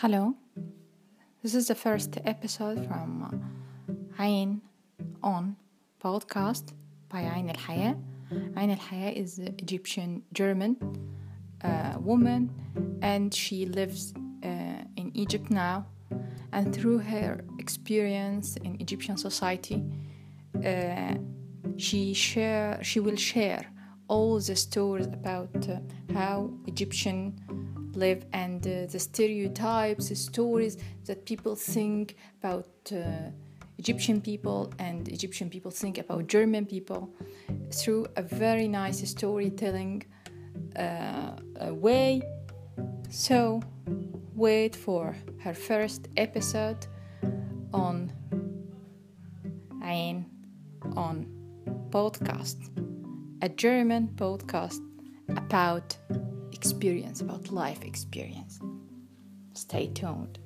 Hello, this is the first episode from Ain on podcast by Ain Al Haya. Ain Al Haya is an Egyptian German uh, woman and she lives uh, in Egypt now. And through her experience in Egyptian society, uh, she share she will share all the stories about uh, how Egyptian live and uh, the stereotypes, the stories that people think about uh, Egyptian people and Egyptian people think about German people through a very nice storytelling uh, way. So, wait for her first episode on Ain on podcast, a German podcast about experience, about life experience. Stay tuned.